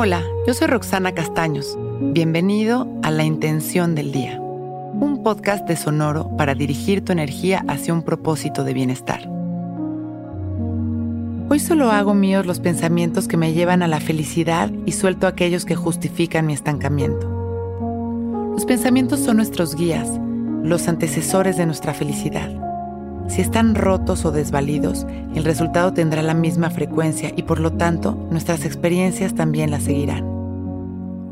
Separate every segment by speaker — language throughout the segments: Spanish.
Speaker 1: Hola, yo soy Roxana Castaños. Bienvenido a La Intención del Día, un podcast de Sonoro para dirigir tu energía hacia un propósito de bienestar. Hoy solo hago míos los pensamientos que me llevan a la felicidad y suelto aquellos que justifican mi estancamiento. Los pensamientos son nuestros guías, los antecesores de nuestra felicidad. Si están rotos o desvalidos, el resultado tendrá la misma frecuencia y por lo tanto nuestras experiencias también la seguirán.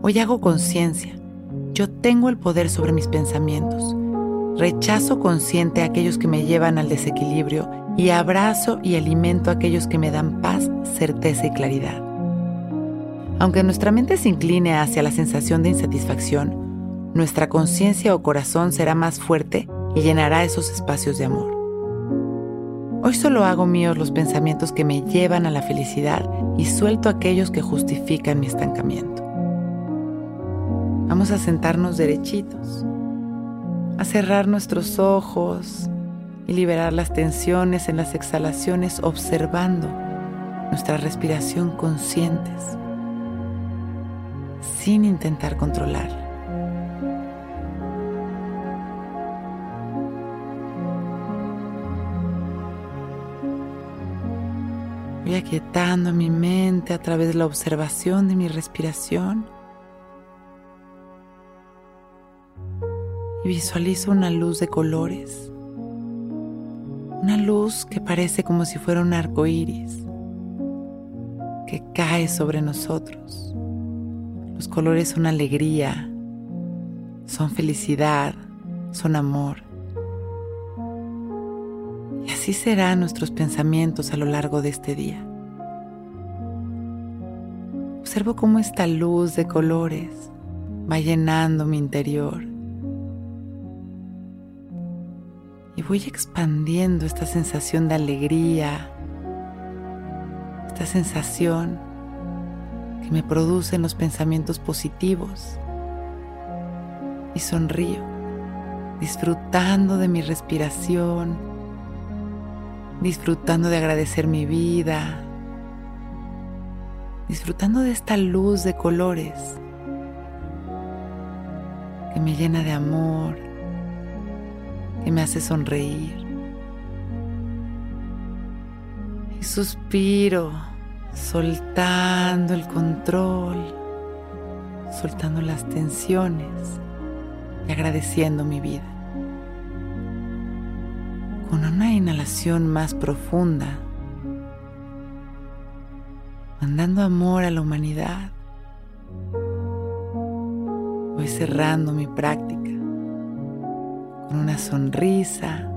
Speaker 1: Hoy hago conciencia. Yo tengo el poder sobre mis pensamientos. Rechazo consciente aquellos que me llevan al desequilibrio y abrazo y alimento aquellos que me dan paz, certeza y claridad. Aunque nuestra mente se incline hacia la sensación de insatisfacción, nuestra conciencia o corazón será más fuerte y llenará esos espacios de amor. Hoy solo hago míos los pensamientos que me llevan a la felicidad y suelto aquellos que justifican mi estancamiento. Vamos a sentarnos derechitos, a cerrar nuestros ojos y liberar las tensiones en las exhalaciones observando nuestra respiración conscientes, sin intentar controlarla. Voy aquietando mi mente a través de la observación de mi respiración. Y visualizo una luz de colores. Una luz que parece como si fuera un arco iris que cae sobre nosotros. Los colores son alegría, son felicidad, son amor. Así serán nuestros pensamientos a lo largo de este día. Observo cómo esta luz de colores va llenando mi interior. Y voy expandiendo esta sensación de alegría, esta sensación que me producen los pensamientos positivos. Y sonrío, disfrutando de mi respiración disfrutando de agradecer mi vida, disfrutando de esta luz de colores que me llena de amor, que me hace sonreír. Y suspiro, soltando el control, soltando las tensiones y agradeciendo mi vida con una inhalación más profunda, mandando amor a la humanidad. Voy cerrando mi práctica con una sonrisa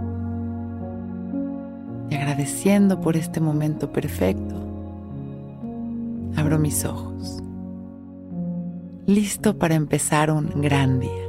Speaker 1: y agradeciendo por este momento perfecto. Abro mis ojos, listo para empezar un gran día.